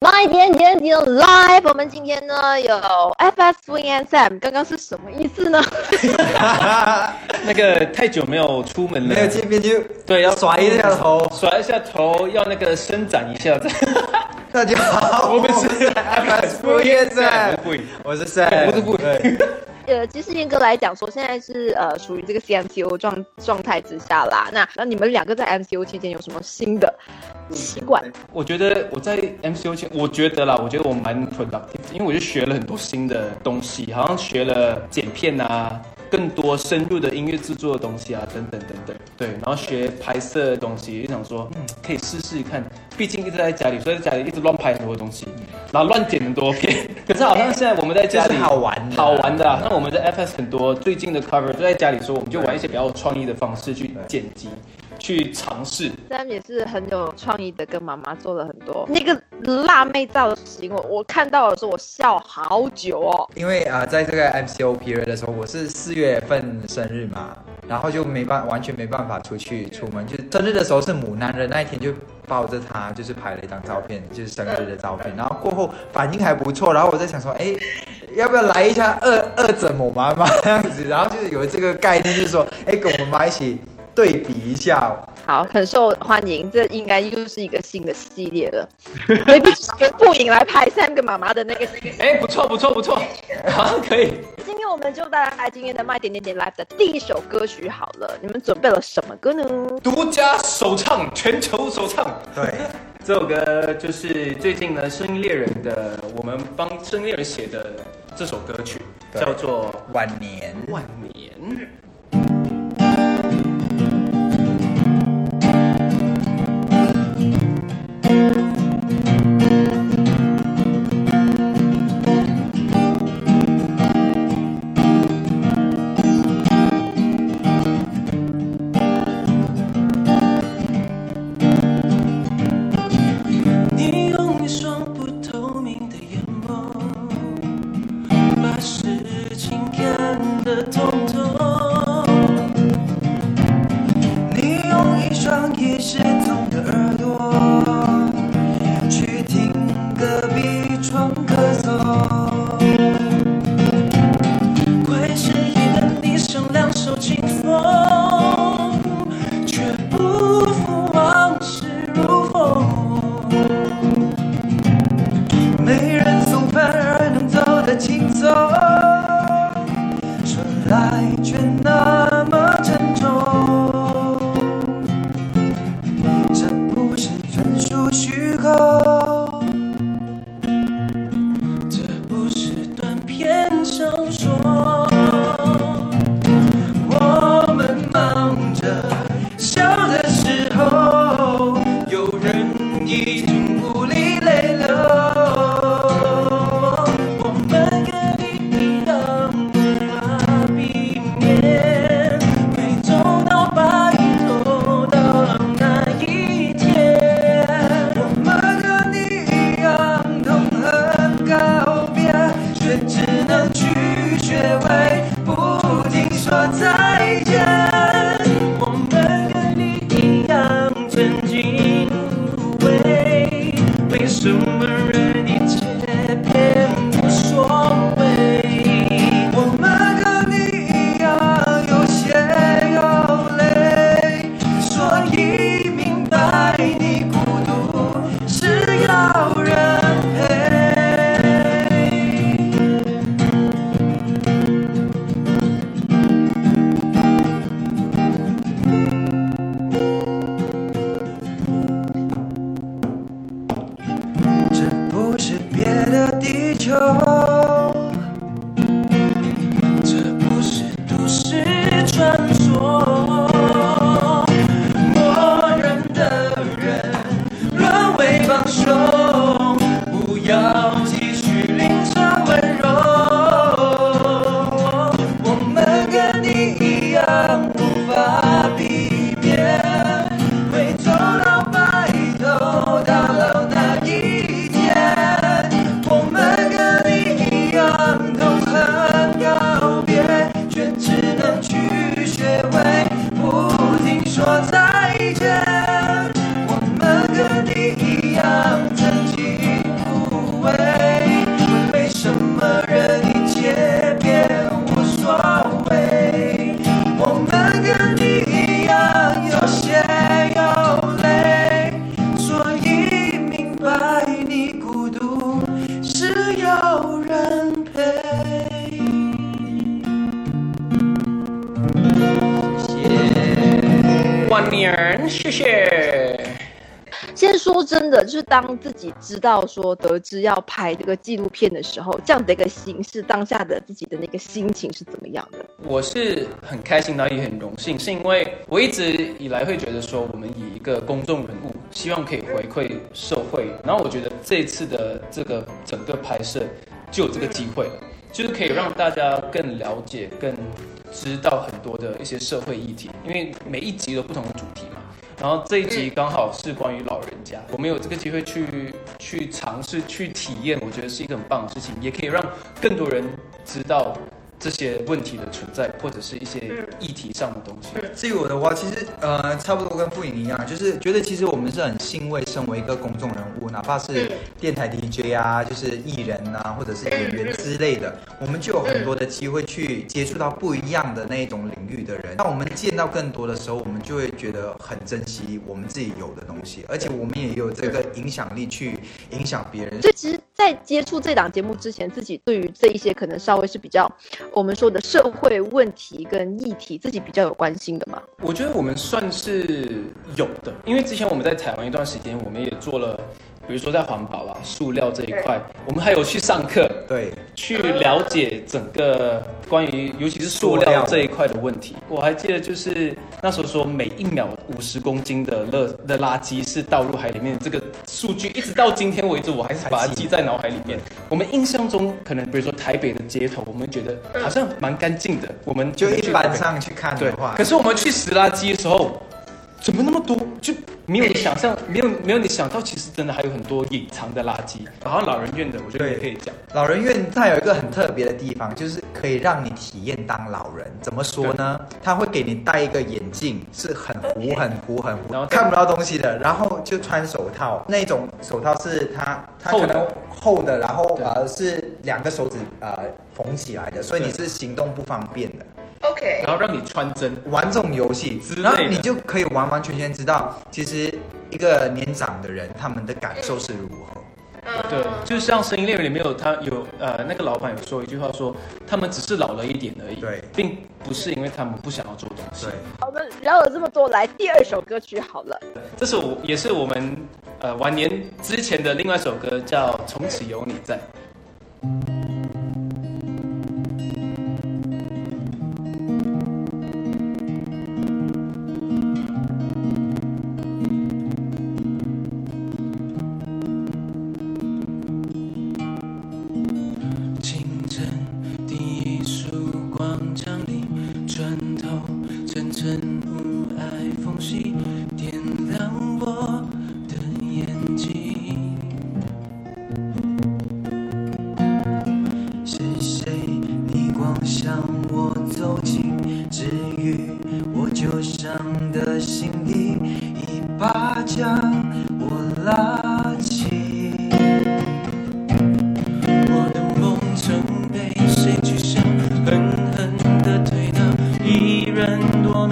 来点点点 live，我们今天呢有 FS Swing and Sam，刚刚是什么意思呢？那个太久没有出门了，没有见面就对，要甩一下头。甩一下头，要那个伸展一下。大家好，我们是 FS 不夜赛，不赢，我是 Sam，我是不赢。呃，其实严格来讲说，现在是呃属于这个 CMCO 状状态之下啦。那那你们两个在 MCO 期间有什么新的习惯？我觉得我在 MCO 期，我觉得啦，我觉得我蛮 productive，因为我就学了很多新的东西，好像学了剪片啊。更多深入的音乐制作的东西啊，等等等等，对，然后学拍摄的东西，就想说，嗯，可以试试看，毕竟一直在家里，所以在家里一直乱拍很多东西，然后乱剪很多片。可是好像现在我们在家里好玩，好玩的。那我们在 FS 很多最近的 cover 就在家里说，我们就玩一些比较有创意的方式去剪辑。去尝试，虽然也是很有创意的，跟妈妈做了很多那个辣妹造型，我我看到的时候我笑好久哦。因为啊，在这个 MCO period 的时候，我是四月份生日嘛，然后就没办完全没办法出去出门，就生日的时候是母男人那一天就抱着他，就是拍了一张照片，就是生日的照片，然后过后反应还不错，然后我在想说，哎，要不要来一下二二怎么妈妈这样子，然后就是有这个概念，就是说，哎，跟我们妈一起。对比一下，好，很受欢迎。这应该又是一个新的系列了。maybe 跟布影来拍三个妈妈的那个。哎，不错不错不错，好，可以。今天我们就带来今天的卖点点点 live 的第一首歌曲好了。你们准备了什么歌呢？独家首唱，全球首唱。对，这首歌就是最近呢，声音猎人的，我们帮声音猎人写的这首歌曲，叫做《晚年》。晚年。The. 谢谢。先说真的，就是当自己知道说得知要拍这个纪录片的时候，这样的一个形式，当下的自己的那个心情是怎么样的？我是很开心，然后也很荣幸，是因为我一直以来会觉得说，我们以一个公众人物，希望可以回馈社会，然后我觉得这次的这个整个拍摄就有这个机会了，就是可以让大家更了解、更知道很多的一些社会议题，因为每一集有不同的主题嘛。然后这一集刚好是关于老人家，我们有这个机会去去尝试去体验，我觉得是一个很棒的事情，也可以让更多人知道这些问题的存在，或者是一些议题上的东西。至于我的话，其实呃，差不多跟傅颖一样，就是觉得其实我们是很欣慰，身为一个公众人物，哪怕是电台 DJ 啊，就是艺人啊，或者是演员之类的，我们就有很多的机会去接触到不一样的那一种领域的人。当我们见到更多的时候，我们就会觉得很珍惜我们自己有的东西，而且我们也有这个影响力去影响别人。所以其实，在接触这档节目之前，自己对于这一些可能稍微是比较我们说的社会问题跟议题，自己比较有关心的嘛。我觉得我们算是有的，因为之前我们在台湾一段时间，我们也做了，比如说在环保啊、塑料这一块，我们还有去上课，对，去了解整个关于尤其是塑料。这一块的问题。我还记得就是那时候说每一秒五十公斤的垃的垃圾是倒入海里面，这个数据一直到今天为止，我还是把它记在脑海里面。我们印象中可能比如说台北的街头，我们觉得好像蛮干净的，我们就一去般上去看对的话，可是我们去拾垃圾的时候，怎么那么多？就没有你想象，没有没有你想到，其实真的还有很多隐藏的垃圾。然后老人院的，我觉得也可以讲。老人院它有一个很特别的地方，就是可以让你体验当老人。怎么说呢？它会给你戴一个眼镜，是很糊、很糊、很糊，然后看不到东西的。然后就穿手套，那种手套是它它可能厚的，然后呃是两个手指呃缝起来的，所以你是行动不方便的。OK，然后让你穿针，玩这种游戏之类，然后你就可以完完全全知道，其实一个年长的人他们的感受是如何。对，就像《声音猎人》里面有他有呃那个老板有说一句话说，他们只是老了一点而已，对并不是因为他们不想要做东西。，我们聊了这么多，来第二首歌曲好了。这是我也是我们呃晚年之前的另外一首歌，叫《从此有你在》。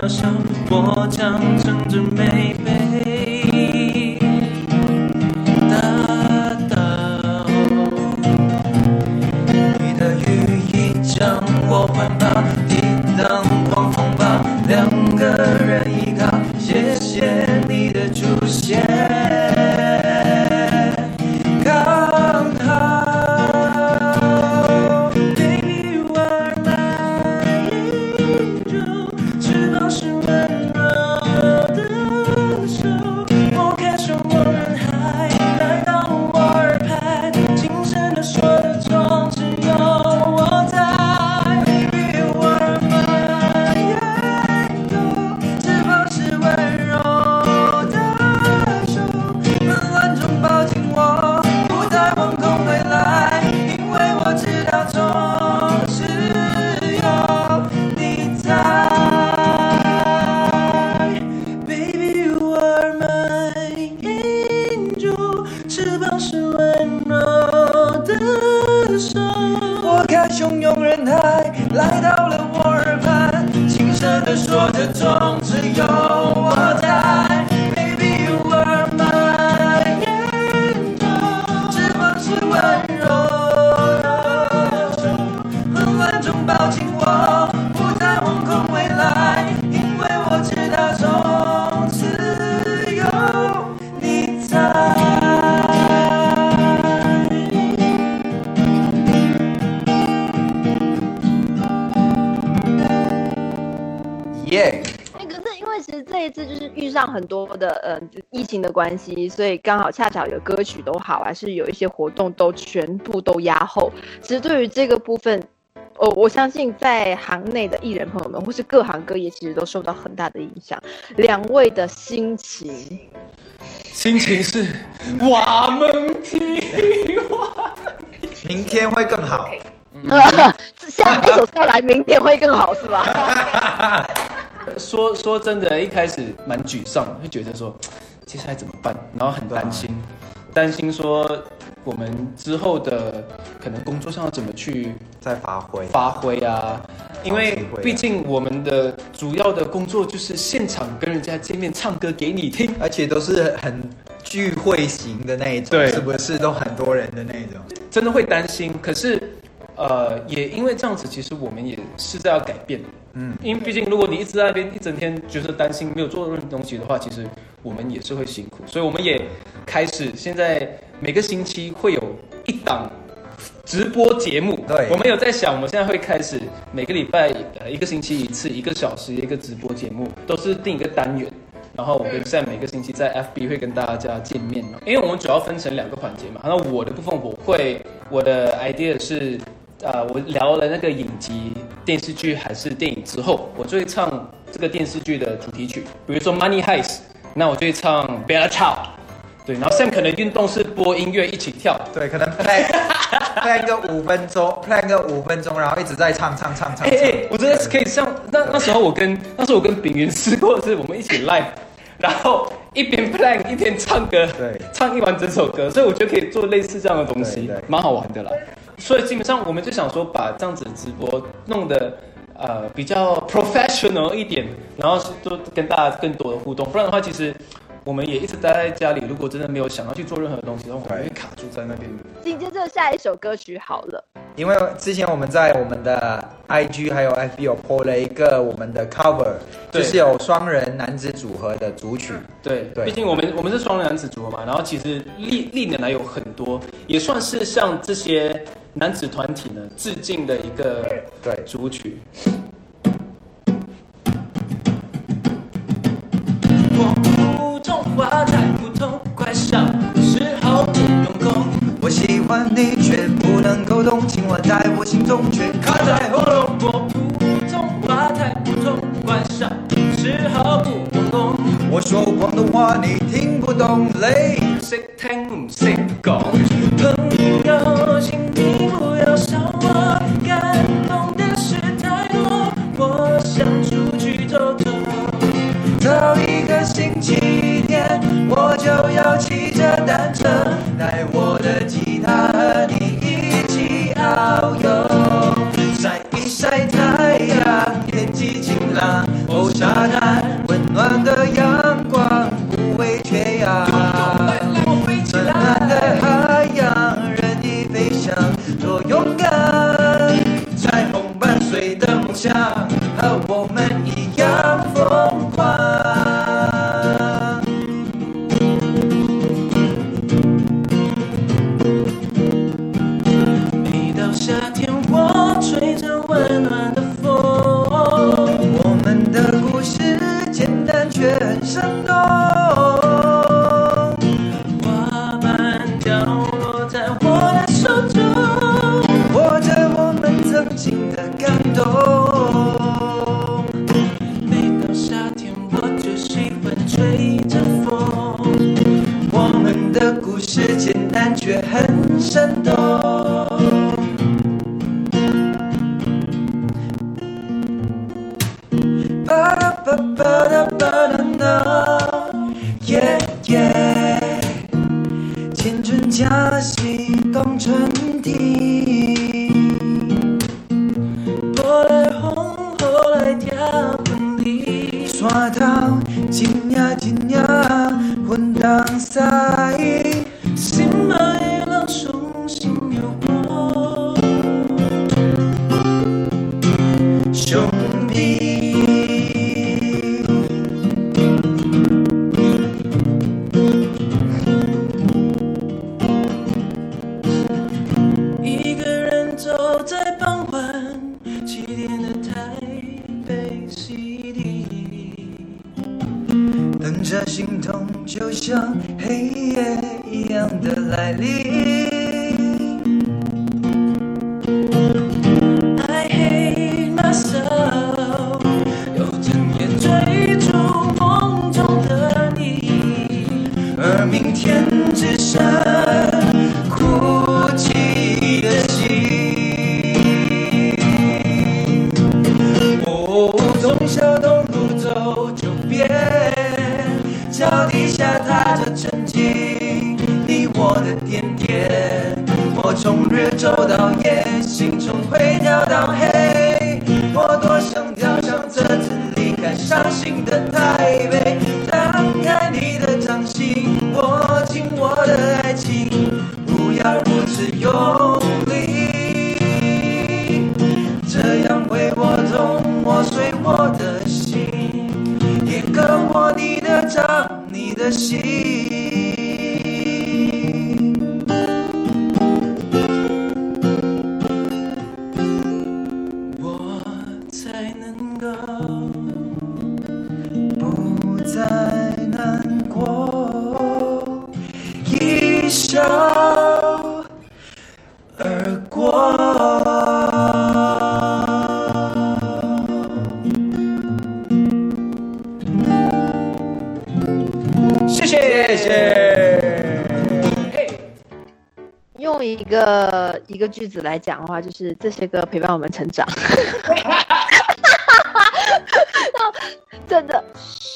多渺小，我将撑着每汹涌这一次就是遇上很多的呃疫情的关系，所以刚好恰巧有歌曲都好，还是有一些活动都全部都压后。其实对于这个部分，我我相信在行内的艺人朋友们，或是各行各业，其实都受到很大的影响。两位的心情，心情是瓦门听话，明天会更好。下一首歌来，明天会更好，是吧？说说真的，一开始蛮沮丧，会觉得说接下来怎么办，然后很担心，担心说我们之后的可能工作上要怎么去再发挥。发挥啊，因为毕竟我们的主要的工作就是现场跟人家见面唱歌给你听，而且都是很聚会型的那一种，对，是不是？都很多人的那种？真的会担心，可是。呃，也因为这样子，其实我们也是在要改变。嗯，因为毕竟如果你一直在那边一整天，就是担心没有做任何东西的话，其实我们也是会辛苦。所以我们也开始现在每个星期会有一档直播节目。对，我们有在想，我们现在会开始每个礼拜呃一个星期一次，一个小时一个直播节目，都是定一个单元。然后我们在每个星期在 FB 会跟大家见面嘛，因为我们主要分成两个环节嘛。那我的部分我会我的 idea 是。呃，我聊了那个影集、电视剧还是电影之后，我就会唱这个电视剧的主题曲，比如说《Money Heist》，那我就会唱《Bella Ciao》。对，然后 Sam 可能运动是播音乐一起跳，对，可能 play play 个五分钟，play 个五分钟，然后一直在唱唱唱唱。哎哎，我觉得可以像那那时候我跟那时候我跟炳云试过，是我们一起 live，然后一边 plan 一边唱歌，对，唱一完整首歌，所以我觉得可以做类似这样的东西，蛮好玩的啦。所以基本上我们就想说，把这样子的直播弄得呃比较 professional 一点，然后多跟大家更多的互动。不然的话，其实我们也一直待在家里。如果真的没有想要去做任何东西，的话，我们会卡住在那边。紧接着下一首歌曲好了。因为之前我们在我们的 IG 还有 FB 有 po 了一个我们的 cover，就是有双人男子组合的组曲。对对，毕竟我们我们是双人男子组合嘛，然后其实历历年来有很多，也算是像这些。男子团体呢，致敬的一个对主曲。我普通话太普通，快笑的时候不用功。我喜欢你却不能沟通，青蛙在我心中却卡在喉咙。我普通话太普通，快笑的时候不用功。我说广东话你听不懂，累。识听唔识讲，你的梦想吹着风。我们的故事简单却很生动。一个句子来讲的话，就是这些歌陪伴我们成长。那真的，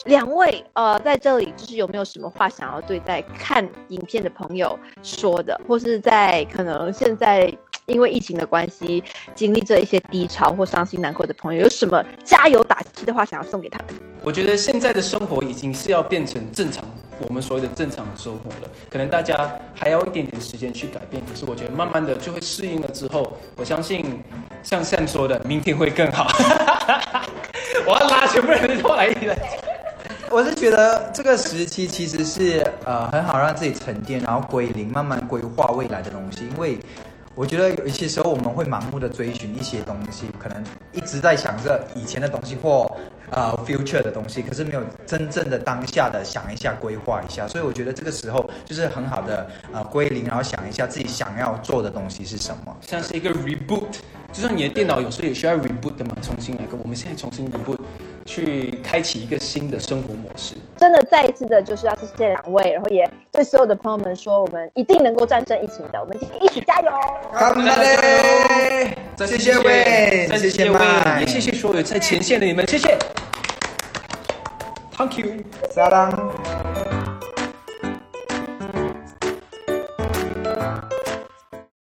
两位呃，在这里就是有没有什么话想要对在看影片的朋友说的，或是在可能现在因为疫情的关系经历着一些低潮或伤心难过的朋友，有什么加油打气的话想要送给他们？我觉得现在的生活已经是要变成正常，我们所谓的正常的生活了。可能大家还要一点点时间去改变，可是我觉得慢慢的就会适应了之后，我相信像 Sam 说的，明天会更好。我要拉全部人过来一起来。我是觉得这个时期其实是呃很好让自己沉淀，然后归零，慢慢规划未来的东西。因为我觉得有一些时候我们会盲目的追寻一些东西，可能一直在想着以前的东西或啊 future 的东西，可是没有真正的当下的想一下规划一下。所以我觉得这个时候就是很好的呃归零，然后想一下自己想要做的东西是什么。像是一个 reboot，就像你的电脑有时候也需要 reboot 的嘛，重新来过。我们现在重新 reboot，去开启一个新的生活模式。真的再一次的就是要谢谢两位，然后也对所有的朋友们说，我们一定能够战胜疫情的，我们一起加油！干巴嘞！谢谢喂，谢谢再谢谢魏，麦也谢谢所有在前线的你们，谢谢。Thank you。撒浪。